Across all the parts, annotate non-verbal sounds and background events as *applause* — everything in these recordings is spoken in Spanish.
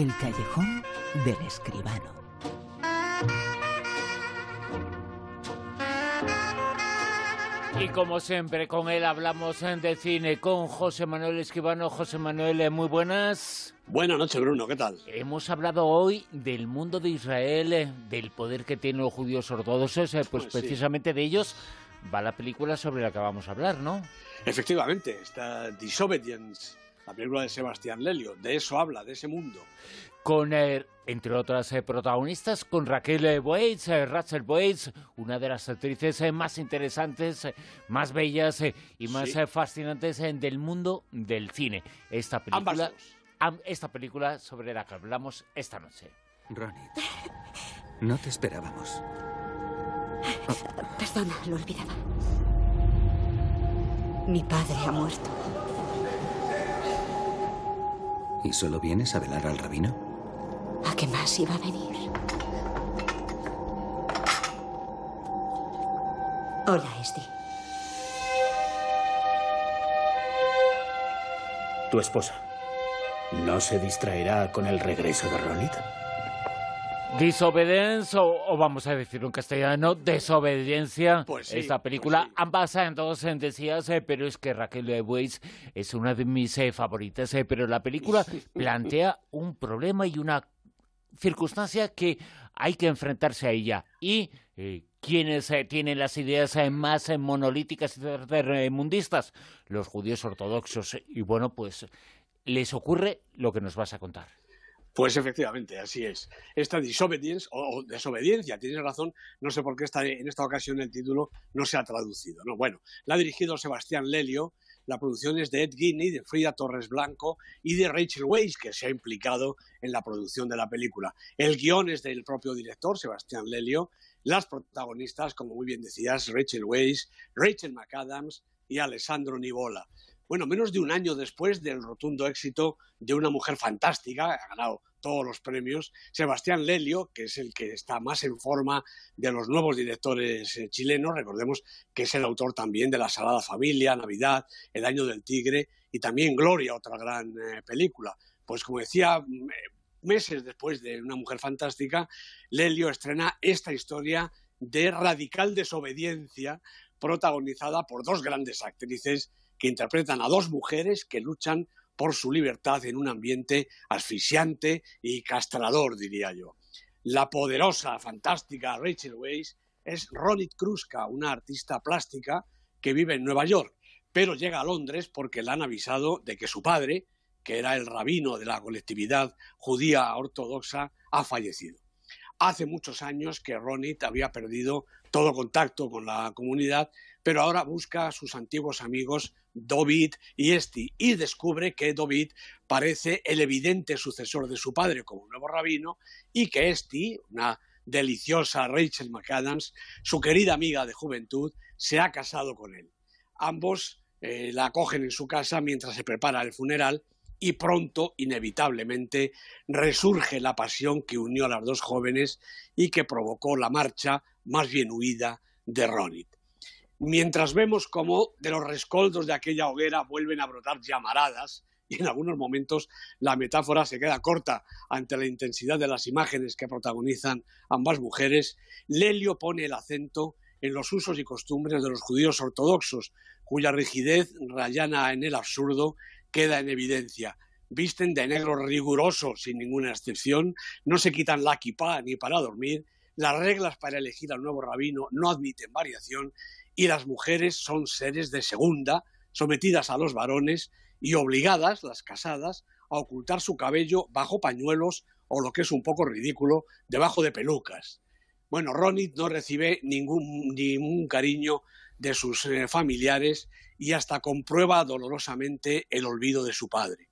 El callejón del escribano. Y como siempre, con él hablamos de cine con José Manuel Escribano. José Manuel, eh, muy buenas. Buenas noches, Bruno, ¿qué tal? Hemos hablado hoy del mundo de Israel, eh, del poder que tienen los judíos ortodoxos, eh, pues, Pues sí. precisamente de ellos va la película sobre la que vamos a hablar, ¿no? Efectivamente, está Disobedience, la película de Sebastián Lelio. De eso habla, de ese mundo. Con, eh, entre otras eh, protagonistas, con Raquel eh, Boetz, eh, Rachel Boetz, una de las actrices eh, más interesantes, eh, más bellas eh, y más Sí. eh, fascinantes eh, del mundo del cine. Esta película, am- esta película sobre la que hablamos esta noche. Ronit, no te esperábamos. Perdona, lo olvidaba. Mi padre ha muerto. ¿Y solo vienes a velar al rabino? ¿A qué más iba a venir? Hola, Esdi. Tu esposa. ¿No se distraerá con el regreso de Ronit? Disobedience, o, o vamos a decirlo en castellano, desobediencia. Pues sí, Esta película, pues sí. ambas en todos en decías, eh, pero es que Raquel Weisz es una de mis eh, favoritas, eh, pero la película plantea un problema y una circunstancia que hay que enfrentarse a ella. Y eh, quienes eh, tienen las ideas eh, más eh, monolíticas y tercermundistas, los judíos ortodoxos. Y bueno, pues les ocurre lo que nos vas a contar. Pues efectivamente, así es. Esta Disobedience, o, desobediencia, tienes razón, no sé por qué esta, en esta ocasión el título no se ha traducido. ¿no? Bueno, la ha dirigido Sebastián Lelio, la producción es de Ed Guiney, de Frida Torres Blanco y de Rachel Weisz, que se ha implicado en la producción de la película. El guion es del propio director, Sebastián Lelio. Las protagonistas, como muy bien decías, Rachel Weisz, Rachel McAdams y Alessandro Nivola. Bueno, menos de un año después del rotundo éxito de Una mujer fantástica, ha ganado todos los premios, Sebastián Lelio, que es el que está más en forma de los nuevos directores eh, chilenos, recordemos que es el autor también de La Salada Familia, Navidad, El Año del Tigre y también Gloria, otra gran eh, película. Pues como decía, mm, eh, meses después de Una mujer fantástica, Lelio estrena esta historia de radical desobediencia protagonizada por dos grandes actrices que interpretan a dos mujeres que luchan por su libertad en un ambiente asfixiante y castrador, diría yo. La poderosa, fantástica Rachel Weisz es Ronit Kruska, una artista plástica que vive en Nueva York, pero llega a Londres porque le han avisado de que su padre, que era el rabino de la colectividad judía ortodoxa, ha fallecido. Hace muchos años que Ronit había perdido todo contacto con la comunidad, pero ahora busca a sus antiguos amigos David y Esti y descubre que David parece el evidente sucesor de su padre como nuevo rabino y que Esti, una deliciosa Rachel McAdams, su querida amiga de juventud, se ha casado con él. Ambos eh, la acogen en su casa mientras se prepara el funeral y pronto, inevitablemente, resurge la pasión que unió a las dos jóvenes y que provocó la marcha más bien huida de Ronit. Mientras vemos cómo de los rescoldos de aquella hoguera vuelven a brotar llamaradas, y en algunos momentos la metáfora se queda corta ante la intensidad de las imágenes que protagonizan ambas mujeres, Lelio pone el acento en los usos y costumbres de los judíos ortodoxos, cuya rigidez rayana en el absurdo queda en evidencia. Visten de negro riguroso, sin ninguna excepción, no se quitan la kipá ni para dormir, las reglas para elegir al nuevo rabino no admiten variación y las mujeres son seres de segunda, sometidas a los varones y obligadas, las casadas, a ocultar su cabello bajo pañuelos o lo que es un poco ridículo, debajo de pelucas. Bueno, Ronit no recibe ningún, ningún cariño de sus eh, familiares y hasta comprueba dolorosamente el olvido de su padre.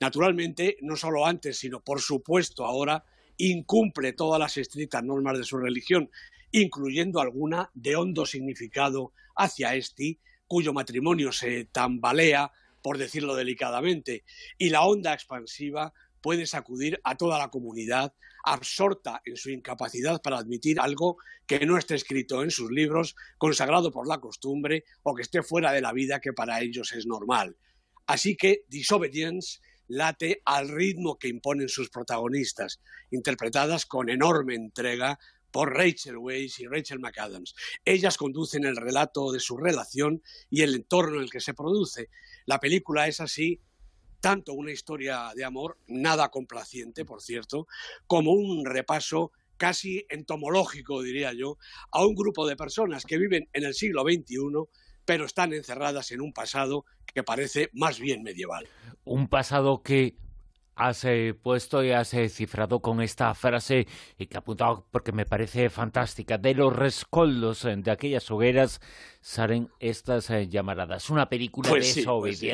Naturalmente, no solo antes, sino por supuesto ahora, incumple todas las estrictas normas de su religión, incluyendo alguna de hondo significado hacia Esti, cuyo matrimonio se tambalea, por decirlo delicadamente, y la onda expansiva puede sacudir a toda la comunidad, absorta en su incapacidad para admitir algo que no esté escrito en sus libros, consagrado por la costumbre, o que esté fuera de la vida que para ellos es normal. Así que Disobedience late al ritmo que imponen sus protagonistas, interpretadas con enorme entrega por Rachel Weisz y Rachel McAdams. Ellas conducen el relato de su relación y el entorno en el que se produce. La película es así tanto una historia de amor, nada complaciente, por cierto, como un repaso casi entomológico, diría yo, a un grupo de personas que viven en el siglo XXI, pero están encerradas en un pasado que parece más bien medieval. Un pasado que has eh, puesto y has eh, cifrado con esta frase y que he apuntado porque me parece fantástica. De los rescoldos eh, de aquellas hogueras salen estas llamaradas. Una película Pues de sí, pues sí.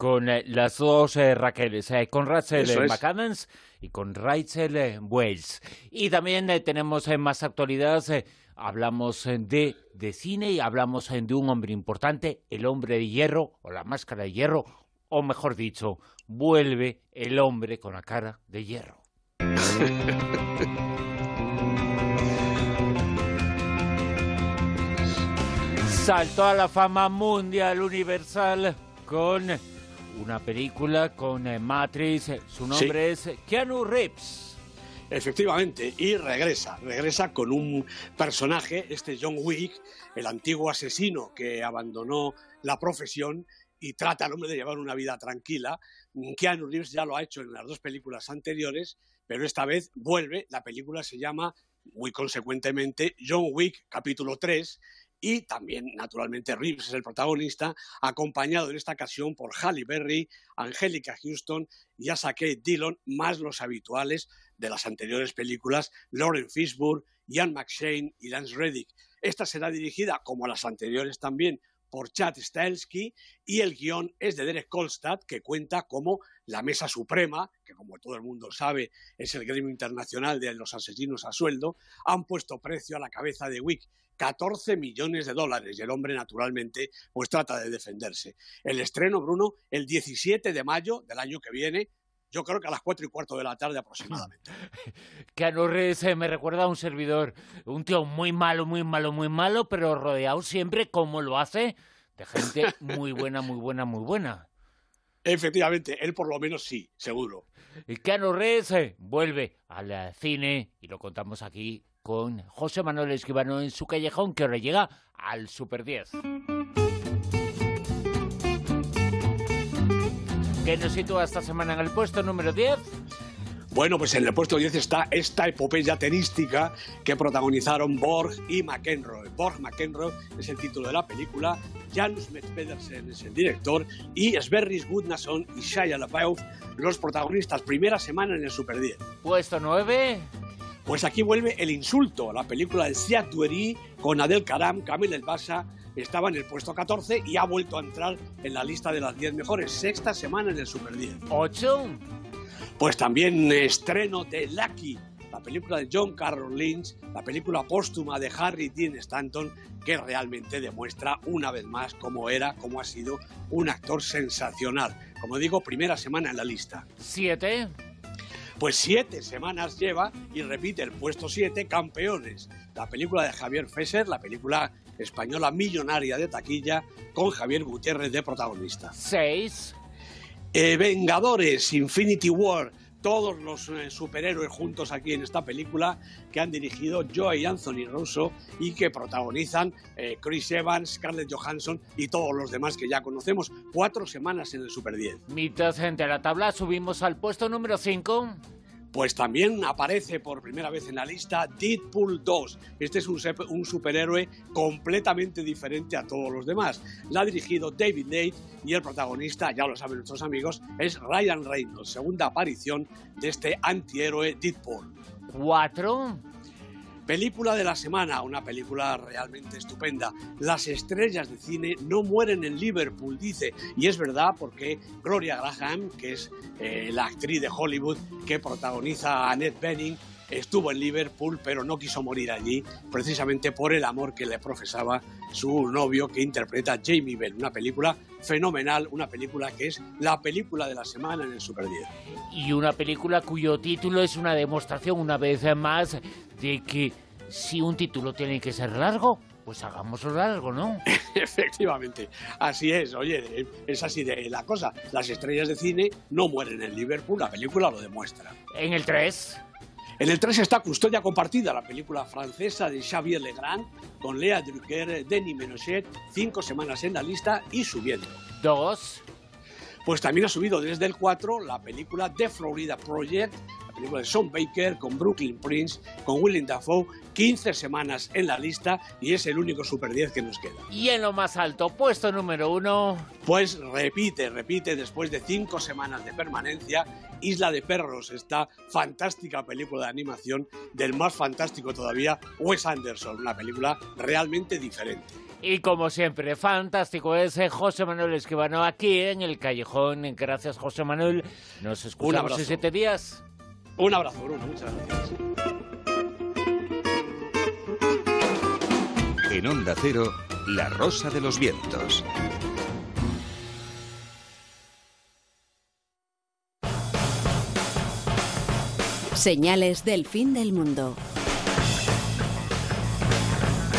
Con las dos Raqueles, con Rachel es. McAdams y con Rachel Wells. Y también tenemos más actualidad. Hablamos de, de cine y hablamos de un hombre importante, el hombre de hierro o la máscara de hierro, o mejor dicho, vuelve el hombre con la cara de hierro. *laughs* Saltó a la fama mundial universal con una película con eh, Matrix. Su nombre es Keanu Reeves. Efectivamente, y regresa, regresa con un personaje, este John Wick, el antiguo asesino que abandonó la profesión y trata al hombre de llevar una vida tranquila. Keanu Reeves ya lo ha hecho en las dos películas anteriores, pero esta vez vuelve. La película se llama, muy consecuentemente, John Wick capítulo 3 y también, naturalmente, Reeves es el protagonista, acompañado en esta ocasión por Halle Berry, Angélica Houston y Asa Kate Dillon, más los habituales de las anteriores películas, Lauren Fishburne, Ian McShane y Lance Reddick. Esta será dirigida, como las anteriores también, por Chad Stahelski y el guion es de Derek Kolstad, que cuenta como la Mesa Suprema, que como todo el mundo sabe es el gremio internacional de los asesinos a sueldo, han puesto precio a la cabeza de Wick, 14 millones de dólares y el hombre naturalmente pues trata de defenderse. El estreno, Bruno, el 17 de mayo del año que viene, yo creo que a las cuatro y cuarto de la tarde aproximadamente. *laughs* Reeves eh, me recuerda a un servidor, un tío muy malo, muy malo, muy malo, pero rodeado siempre, como lo hace, de gente *laughs* muy buena, muy buena, muy buena. Efectivamente, él por lo menos sí, seguro. Y Keanu Reeves eh, vuelve al cine y lo contamos aquí con José Manuel Esquivano en su callejón que ahora llega al Super 10. ¿Qué nos sitúa esta semana en el puesto número 10? Bueno, pues en el puesto 10 está esta epopeya tenística que protagonizaron Borg y McEnroe. Borg McEnroe es el título de la película, Janus Metz Pedersen es el director y Sverris Gudnason y Shia LaBeouf los protagonistas. Primera semana en el Super 10. Puesto 9. Pues aquí vuelve El Insulto, la película de Siad Dueri con Adel Karam, Kamil El Basa. Estaba en el puesto 14 y ha vuelto a entrar en la lista de las 10 mejores. Sexta semana en el Super 10. 8. Pues también estreno de Lucky, la película de John Carroll Lynch, la película póstuma de Harry Dean Stanton, que realmente demuestra una vez más cómo era, cómo ha sido un actor sensacional. Como digo, primera semana en la lista. 7. Pues siete semanas lleva y repite el puesto 7, Campeones, la película de Javier Fesser, la película española millonaria de taquilla, con Javier Gutiérrez de protagonista. 6. Eh, Vengadores, Infinity War, todos los eh, superhéroes juntos aquí en esta película que han dirigido Joe y Anthony Russo y que protagonizan eh, Chris Evans, Scarlett Johansson y todos los demás que ya conocemos. Cuatro semanas en el Super 10. Mitad de la tabla, subimos al puesto número 5. Pues también aparece por primera vez en la lista Deadpool 2. Este es un, superhéroe completamente diferente a todos los demás. La ha dirigido David Leitch y el protagonista, ya lo saben nuestros amigos, es Ryan Reynolds, segunda aparición de este antihéroe Deadpool. 4. Película de la semana, una película realmente estupenda. Las estrellas de cine no mueren en Liverpool, dice. Y es verdad porque Gloria Graham, que es eh, la actriz de Hollywood que protagoniza a Annette Bening, estuvo en Liverpool, pero no quiso morir allí, precisamente por el amor que le profesaba su novio que interpreta Jamie Bell. Una película fenomenal, una película que es la película de la semana en el Super 10. Y una película cuyo título es una demostración una vez más de que si un título tiene que ser largo, Pues hagámoslo algo, ¿no? *laughs* Efectivamente, así es. Oye, es así de la cosa. Las estrellas de cine no mueren en Liverpool, la película lo demuestra. En el 3. En el 3 está Custodia Compartida, la película francesa de Xavier Legrand, con Lea Drucker, Denis Menochet, cinco semanas en la lista y subiendo. Dos. Pues también ha subido desde el 4 la película The Florida Project, película de Sean Baker con Brooklyn Prince, con Willem Dafoe, 15 semanas en la lista y es el único Super 10 que nos queda. Y en lo más alto, puesto número uno. Pues repite, repite, después de cinco semanas de permanencia, Isla de Perros, esta fantástica película de animación del más fantástico todavía, Wes Anderson, una película realmente diferente. Y como siempre, fantástico es eh, José Manuel Esquivano aquí en el Callejón. Gracias, José Manuel. Nos escuchamos en siete días. Un abrazo, Bruno. Muchas gracias. En Onda Cero, La Rosa de los Vientos. Señales del fin del mundo